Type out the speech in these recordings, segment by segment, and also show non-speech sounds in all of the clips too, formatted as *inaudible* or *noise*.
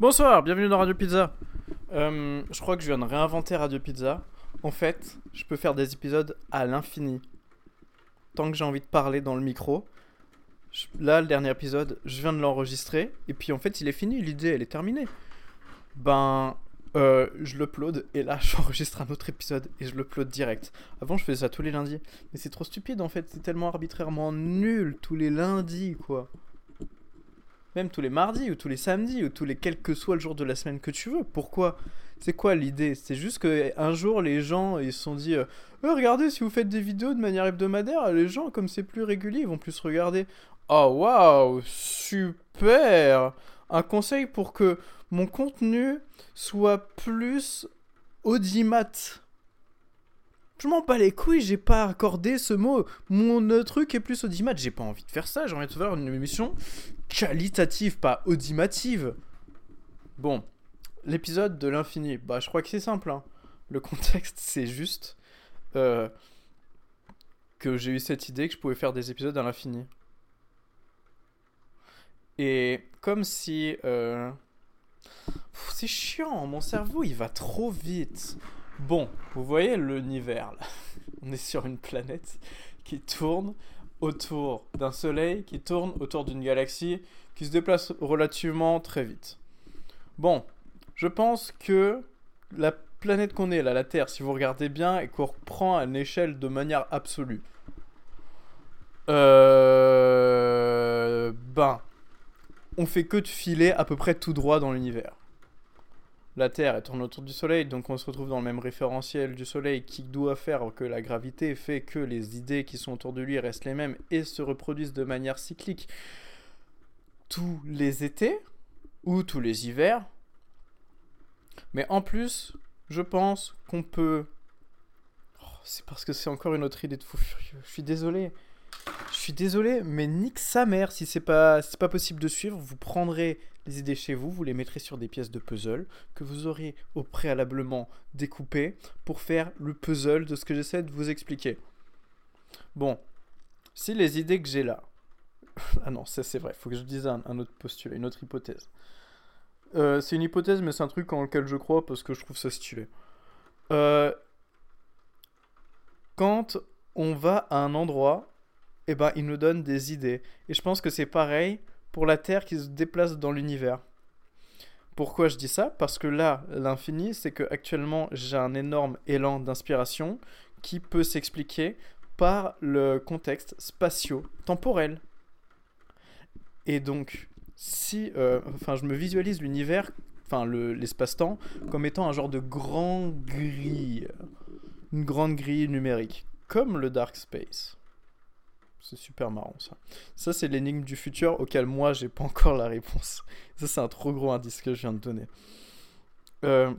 Bonsoir, bienvenue dans Radio Pizza. Euh, je crois que je viens de réinventer Radio Pizza. En fait, je peux faire des épisodes à l'infini. Tant que j'ai envie de parler dans le micro. Là, le dernier épisode, je viens de l'enregistrer. Et puis en fait, il est fini, l'idée, elle est terminée. Ben, euh, je l'upload. Et là, *laughs* j'enregistre un autre épisode et je l'upload direct. Avant, je faisais ça tous les lundis. Mais c'est trop stupide en fait. C'est tellement arbitrairement nul tous les lundis, quoi. Même tous les mardis ou tous les samedis ou tous les quel que soit le jour de la semaine que tu veux. Pourquoi? C'est quoi l'idée? C'est juste que un jour les gens ils se sont dit euh, Euh, regardez si vous faites des vidéos de manière hebdomadaire, les gens comme c'est plus régulier, ils vont plus regarder. Oh waouh, super Un conseil pour que mon contenu soit plus audimat. Je m'en bats les couilles, j'ai pas accordé ce mot. Mon truc est plus audimat. J'ai pas envie de faire ça, j'ai envie de faire une émission qualitative, pas audimative. Bon, l'épisode de l'infini, bah je crois que c'est simple. hein. Le contexte, c'est juste euh, que j'ai eu cette idée que je pouvais faire des épisodes à l'infini. Et comme si... euh, C'est chiant, mon cerveau il va trop vite. Bon, vous voyez l'univers là. *laughs* On est sur une planète qui tourne autour d'un soleil, qui tourne autour d'une galaxie, qui se déplace relativement très vite. Bon, je pense que la planète qu'on est là, la Terre, si vous regardez bien et qu'on reprend à une échelle de manière absolue, euh, ben, on fait que de filer à peu près tout droit dans l'univers. La Terre elle tourne autour du Soleil, donc on se retrouve dans le même référentiel du Soleil qui doit faire que la gravité fait que les idées qui sont autour de lui restent les mêmes et se reproduisent de manière cyclique tous les étés ou tous les hivers. Mais en plus, je pense qu'on peut... Oh, c'est parce que c'est encore une autre idée de fou furieux. Je suis désolé. Je suis désolé, mais nique sa mère si c'est pas, pas possible de suivre. Vous prendrez les idées chez vous, vous les mettrez sur des pièces de puzzle que vous aurez au préalablement découpées pour faire le puzzle de ce que j'essaie de vous expliquer. Bon, si les idées que j'ai là. *laughs* ah non, ça c'est vrai, faut que je dise un, autre postulat, une autre hypothèse. Euh, c'est une hypothèse, mais c'est un truc en lequel je crois parce que je trouve ça stylé. Euh, quand on va à un endroit, eh ben, il nous donne des idées. Et je pense que c'est pareil pour la Terre qui se déplace dans l'univers. Pourquoi je dis ça? Parce que là, l'infini, c'est que actuellement j'ai un énorme élan d'inspiration qui peut s'expliquer par le contexte spatio-temporel. Et donc, si, euh, enfin, je me visualise l'univers, enfin, le- l'espace-temps, comme étant un genre de grand grille, une grande grille numérique, comme le dark space. C'est super marrant ça. Ça, c'est l'énigme du futur auquel moi, j'ai pas encore la réponse. Ça, c'est un trop gros indice que je viens de donner. Euh,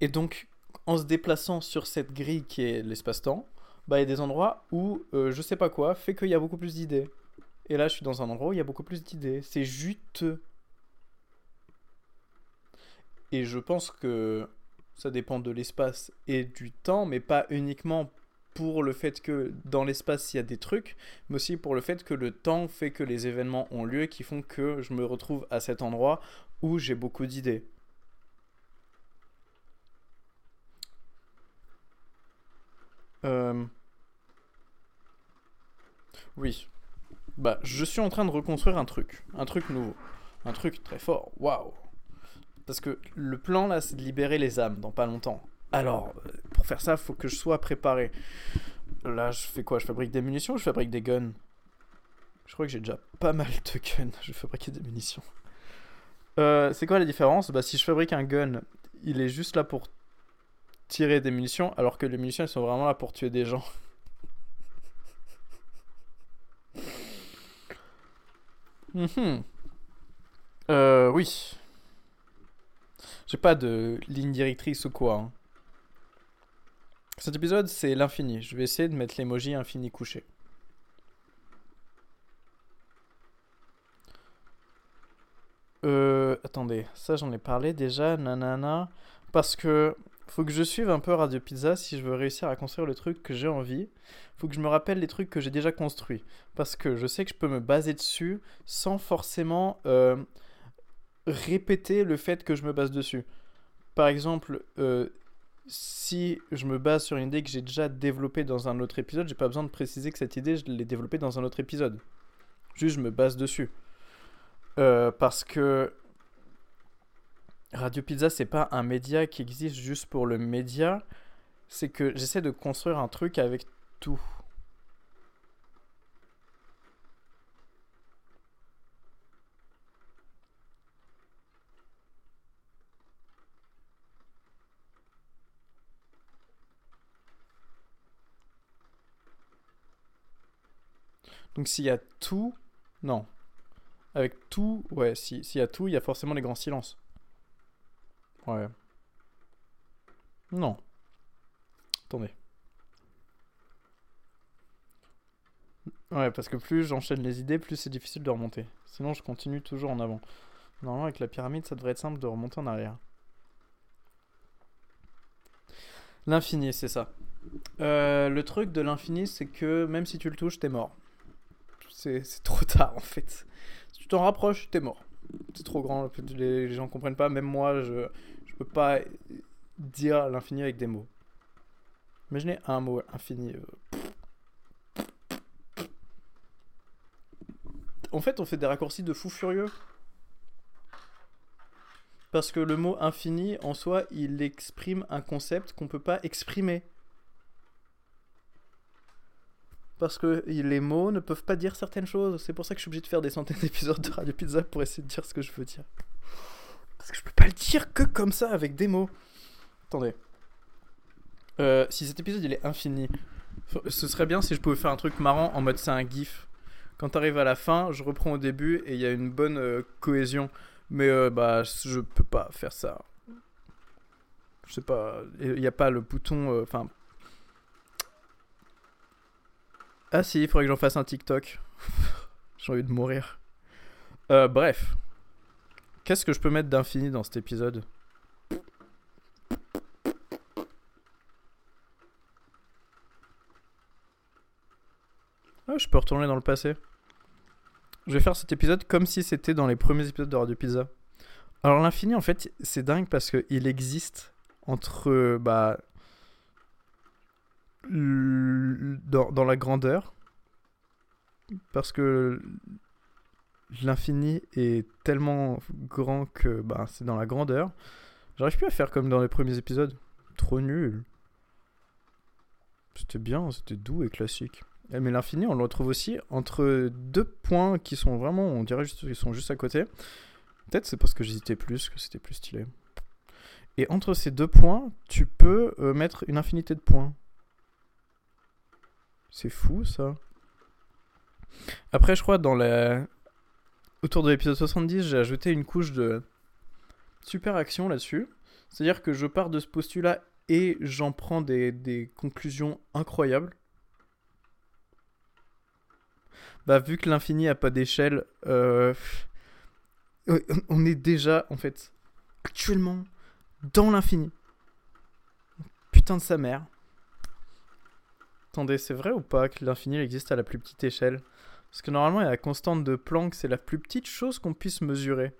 Et donc, en se déplaçant sur cette grille qui est l'espace-temps, bah, il y a des endroits où euh, je sais pas quoi fait qu'il y a beaucoup plus d'idées. Et là, je suis dans un endroit où il y a beaucoup plus d'idées. C'est juteux. Et je pense que ça dépend de l'espace et du temps, mais pas uniquement pour le fait que dans l'espace il y a des trucs, mais aussi pour le fait que le temps fait que les événements ont lieu qui font que je me retrouve à cet endroit où j'ai beaucoup d'idées. Euh, Oui. Bah, je suis en train de reconstruire un truc. Un truc nouveau. Un truc très fort. Waouh. Parce que le plan là, c'est de libérer les âmes dans pas longtemps. Alors, pour faire ça, faut que je sois préparé. Là, je fais quoi? Je fabrique des munitions je fabrique des guns? Je crois que j'ai déjà pas mal de guns. *laughs* Je fabriquer des munitions. Euh, c'est quoi la différence? Bah, si je fabrique un gun, il est juste là pour tirer des munitions, alors que les munitions, elles sont vraiment là pour tuer des gens. *laughs* Mhm. Euh, oui. J'ai pas de ligne directrice ou quoi. hein. Cet épisode, c'est l'infini. Je vais essayer de mettre l'emoji infini couché. Euh, attendez, ça j'en ai parlé déjà, nanana. Parce que faut que je suive un peu Radio Pizza si je veux réussir à construire le truc que j'ai envie. Faut que je me rappelle les trucs que j'ai déjà construits. Parce que je sais que je peux me baser dessus sans forcément euh, répéter le fait que je me base dessus. Par exemple, euh, si je me base sur une idée que j'ai déjà développée dans un autre épisode, j'ai pas besoin de préciser que cette idée, je l'ai développée dans un autre épisode. Juste, je me base dessus. Euh, parce que Radio Pizza, c'est pas un média qui existe juste pour le média. C'est que j'essaie de construire un truc avec tout. Donc s'il y a tout, non. Avec tout, ouais, s'il y a tout, il y a forcément les grands silences. Ouais. Non. Attendez. Ouais, parce que plus j'enchaîne les idées, plus c'est difficile de remonter. Sinon, je continue toujours en avant. Normalement, avec la pyramide, ça devrait être simple de remonter en arrière. L'infini, c'est ça. Euh, le truc de l'infini, c'est que même si tu le touches, t'es mort. C'est trop tard, en fait. Si tu t'en rapproches, t'es mort. C'est trop grand, les gens comprennent pas. Même moi, je, je peux pas dire l'infini avec des mots. Imaginez un mot infini. Euh. En fait, on fait des raccourcis de fou furieux. Parce que le mot infini, en soi, il exprime un concept qu'on peut pas exprimer. Parce que les mots ne peuvent pas dire certaines choses. C'est pour ça que je suis obligé de faire des centaines d'épisodes de Radio Pizza pour essayer de dire ce que je veux dire. Parce que je peux pas le dire que comme ça, avec des mots. Attendez. Euh, si cet épisode il est infini, ce serait bien si je pouvais faire un truc marrant en mode c'est un gif. Quand t'arrives à la fin, je reprends au début et il y a une bonne euh, cohésion. Mais euh, bah je peux pas faire ça. Je sais pas, il n'y a pas le bouton. Enfin. Ah si, il faudrait que j'en fasse un TikTok. *laughs* J'ai envie de mourir. bref. Qu'est-ce que je peux mettre d'infini dans cet épisode Ah, je peux retourner dans le passé. Je vais faire cet épisode comme si c'était dans les premiers épisodes de Radio Pizza. Alors l'infini, en fait, c'est dingue parce qu'il existe entre... Bah, dans, la grandeur. Parce que l'infini est tellement grand que bah, c'est dans la grandeur. J'arrive plus à faire comme dans les premiers épisodes. Trop nul. C'était bien, c'était doux et classique. Eh, mais l'infini, on le retrouve aussi entre deux points qui sont vraiment, on dirait qu'ils sont juste à côté. Peut-être c'est parce que j'hésitais plus, que c'était plus stylé. Et entre ces deux points, tu peux euh, mettre une infinité de points. C'est fou ça. Après, je crois, dans la... autour de l'épisode 70, j'ai ajouté une couche de super action là-dessus. C'est-à-dire que je pars de ce postulat et j'en prends des, des conclusions incroyables. bah, vu que l'infini a pas d'échelle, euh, on est déjà, en fait, actuellement, dans l'infini. Putain de sa mère. Attendez, c'est vrai ou pas que l'infini existe à la plus petite échelle? Parce que normalement, il y a la constante de Planck, c'est la plus petite chose qu'on puisse mesurer.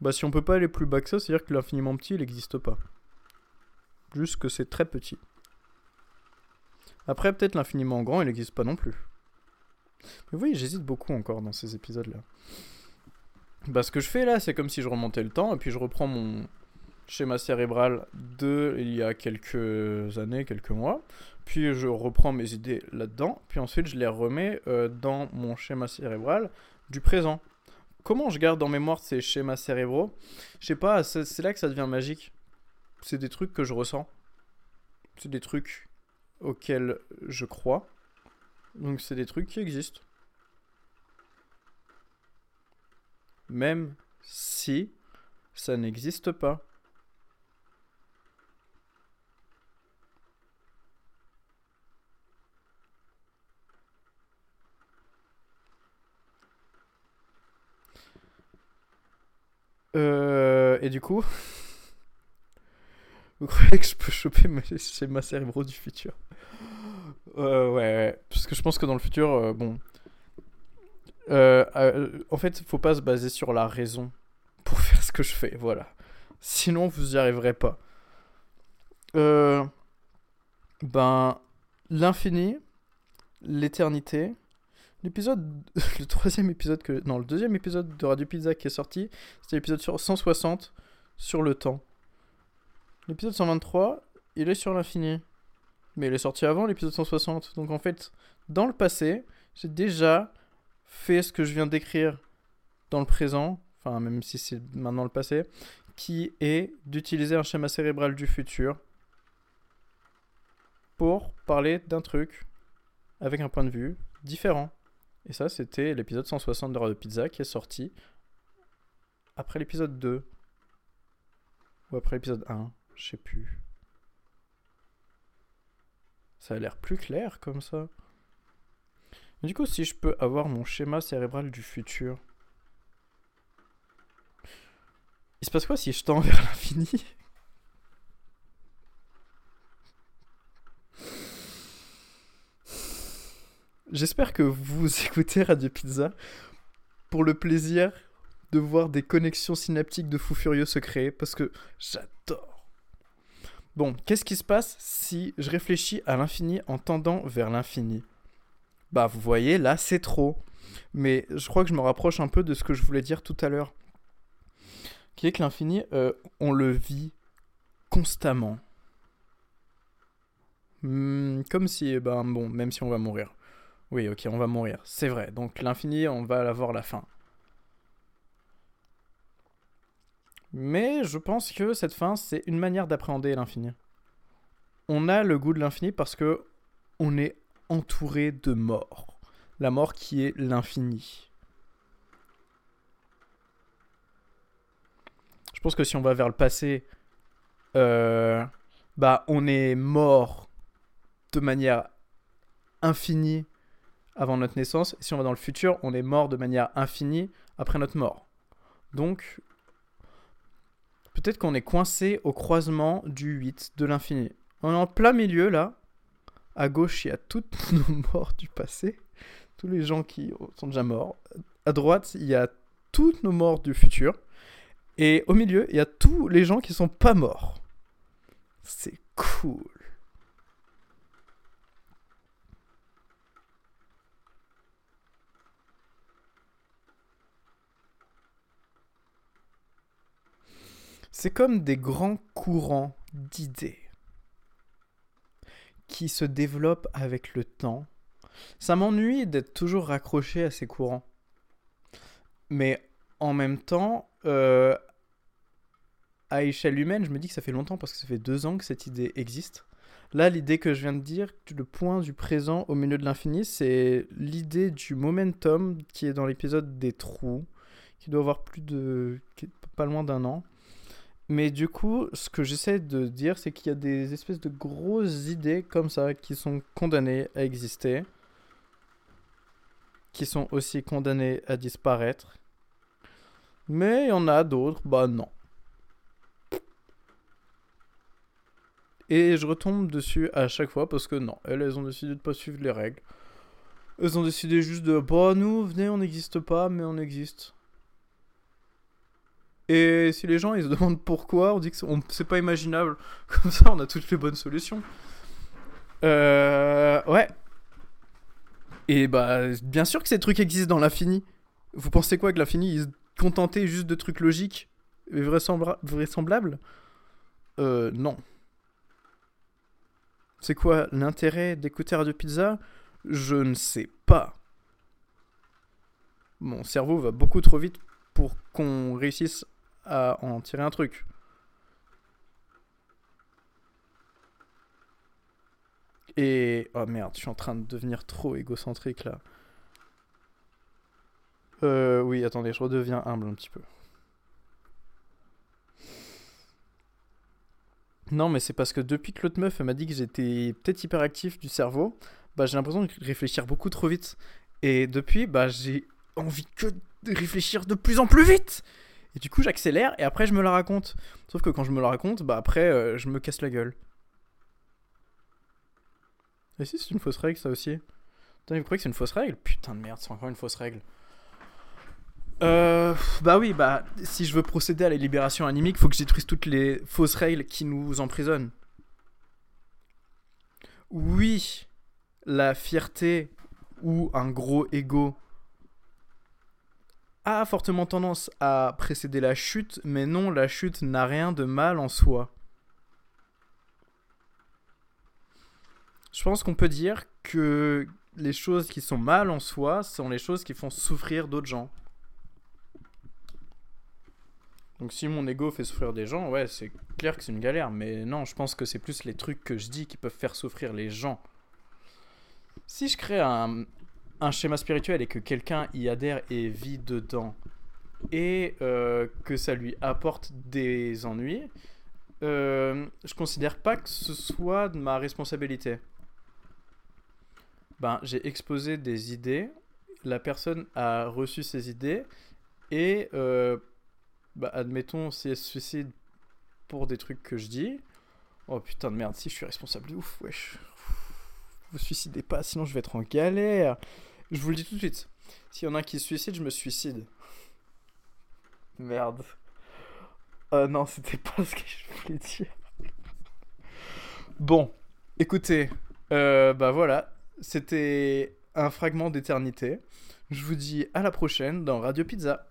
Bah si on peut pas aller plus bas que ça, c'est-à-dire que l'infiniment petit, il n'existe pas. Juste que c'est très petit. Après, peut-être l'infiniment grand, il n'existe pas non plus. Mais oui, j'hésite beaucoup encore dans ces épisodes-là. Bah, ce que je fais là, c'est comme si je remontais le temps et puis je reprends mon schéma cérébral de il y a quelques années, quelques mois. Puis je reprends mes idées là-dedans. Puis ensuite, je les remets euh, dans mon schéma cérébral du présent. Comment je garde en mémoire ces schémas cérébraux? Je sais pas, c'est là que ça devient magique. C'est des trucs que je ressens. C'est des trucs auxquels je crois. Donc c'est des trucs qui existent. Même si ça n'existe pas. Euh, et du coup, *laughs* vous croyez que je peux choper mes schémas cérébraux du futur? Euh, ouais, parce que je pense que dans le futur, euh, bon. En fait, faut pas se baser sur la raison pour *laughs* faire ce que je fais, voilà. Sinon, vous n'y arriverez pas. Ben, l'infini, l'éternité. L'épisode, *laughs* le troisième épisode que, non, le deuxième épisode de Radio Pizza qui est sorti, c'était l'épisode sur 160 sur le temps. L'épisode 123, il est sur l'infini. Mais il est sorti avant l'épisode 160. Donc en fait, dans le passé, j'ai déjà fait ce que je viens d'écrire dans le présent, enfin même si c'est maintenant le passé, qui est d'utiliser un schéma cérébral du futur pour parler d'un truc avec un point de vue différent. Et ça, c'était l'épisode 160 d'Heure de Pizza qui est sorti après l'épisode 2. Ou après l'épisode 1, je sais plus. Ça a l'air plus clair comme ça. Du coup, si je peux avoir mon schéma cérébral du futur. Il se passe quoi si je tends vers l'infini? J'espère que vous *laughs* écoutez Radio Pizza pour le plaisir de voir des connexions synaptiques de fou furieux se créer parce que j'adore. Bon, qu'est-ce qui se passe si je réfléchis à l'infini en tendant vers l'infini? Bah, vous voyez, là, c'est trop. Mais je crois que je me rapproche un peu de ce que je voulais dire tout à l'heure. Qui est que l'infini, euh, on le vit constamment. Hmm, comme si, ben bon, même si on va mourir. Oui, ok, on va mourir. C'est vrai. Donc l'infini, on va avoir la fin. Mais je pense que cette fin, c'est une manière d'appréhender l'infini. On a le goût de l'infini parce que on est entouré de mort. La mort qui est l'infini. Je pense que si on va vers le passé, euh, bah on est mort de manière infinie avant notre naissance. Si on va dans le futur, on est mort de manière infinie après notre mort. Donc, peut-être qu'on est coincé au croisement du 8, de l'infini. On est en plein milieu là. À gauche, il y a toutes *laughs* nos morts du passé. Tous les gens qui sont déjà morts. À droite, il y a toutes nos morts du futur. Et au milieu, il y a tous les gens qui sont pas morts. C'est cool. C'est comme des grands courants d'idées qui se développent avec le temps. Ça m'ennuie d'être toujours raccroché à ces courants. Mais en même temps, euh, à échelle humaine, je me dis que ça fait longtemps parce que ça fait deux ans que cette idée existe. Là, l'idée que je viens de dire, le point du présent au milieu de l'infini, c'est l'idée du momentum qui est dans l'épisode des trous, qui doit avoir plus de. pas loin d'un an. Mais du coup, ce que j'essaie de dire, c'est qu'il y a des espèces de grosses idées comme ça qui sont condamnées à exister, qui sont aussi condamnées à disparaître. Mais il y en a d'autres, bah non. Et je retombe dessus à chaque fois parce que non, elles, elles ont décidé de pas suivre les règles. Elles ont décidé juste de, bah nous, venez, on n'existe pas, mais on existe. Et si les gens ils se demandent pourquoi, on dit que c'est pas imaginable. *laughs* Comme ça, on a toutes les bonnes solutions. Euh, ouais. Et bah, bien sûr que ces trucs existent dans l'infini. Vous pensez quoi que l'infini, il se contentait juste de trucs logiques et vraisemblables? Euh, non. C'est quoi l'intérêt d'écouter Radio Pizza? Je ne sais pas. Mon cerveau va beaucoup trop vite pour qu'on réussisse à en tirer un truc. Et... Oh merde, je suis en train de devenir trop égocentrique là. Euh, oui, attendez, je redeviens humble un petit peu. Non, mais c'est parce que depuis que l'autre meuf m'a dit que j'étais peut-être hyperactif du cerveau, bah j'ai l'impression de réfléchir beaucoup trop vite. Et depuis, bah j'ai envie que de réfléchir de plus en plus vite. Et du coup, j'accélère et après, je me la raconte. Sauf que quand je me la raconte, bah après, euh, je me casse la gueule. Et si, c'est une fausse règle, ça aussi. Putain, vous croyez que c'est une fausse règle? Putain de merde, c'est encore une fausse règle. Euh, bah oui, bah si je veux procéder à la libération animique, faut que je détruise toutes les fausses règles qui nous emprisonnent. Oui, la fierté ou un gros ego a fortement tendance à précéder la chute, mais non, la chute n'a rien de mal en soi. Je pense qu'on peut dire que les choses qui sont mal en soi sont les choses qui font souffrir d'autres gens. Donc si mon ego fait souffrir des gens, ouais, c'est clair que c'est une galère. Mais non, je pense que c'est plus les trucs que je dis qui peuvent faire souffrir les gens. Si je crée un, un schéma spirituel et que quelqu'un y adhère et vit dedans, et euh, que ça lui apporte des ennuis, euh, je considère pas que ce soit de ma responsabilité. Ben, j'ai exposé des idées, la personne a reçu ces idées, et euh, bah, admettons, si elle se suicide pour des trucs que je dis, oh putain de merde, si je suis responsable de ouf, wesh. Vous suicidez pas, sinon je vais être en galère. Je vous le dis tout de suite. S'il y en a un qui se suicide, je me suicide. Merde. Oh non, c'était pas ce que je voulais dire. Bon, écoutez, euh, bah voilà, c'était un fragment d'éternité. Je vous dis à la prochaine dans Radio Pizza.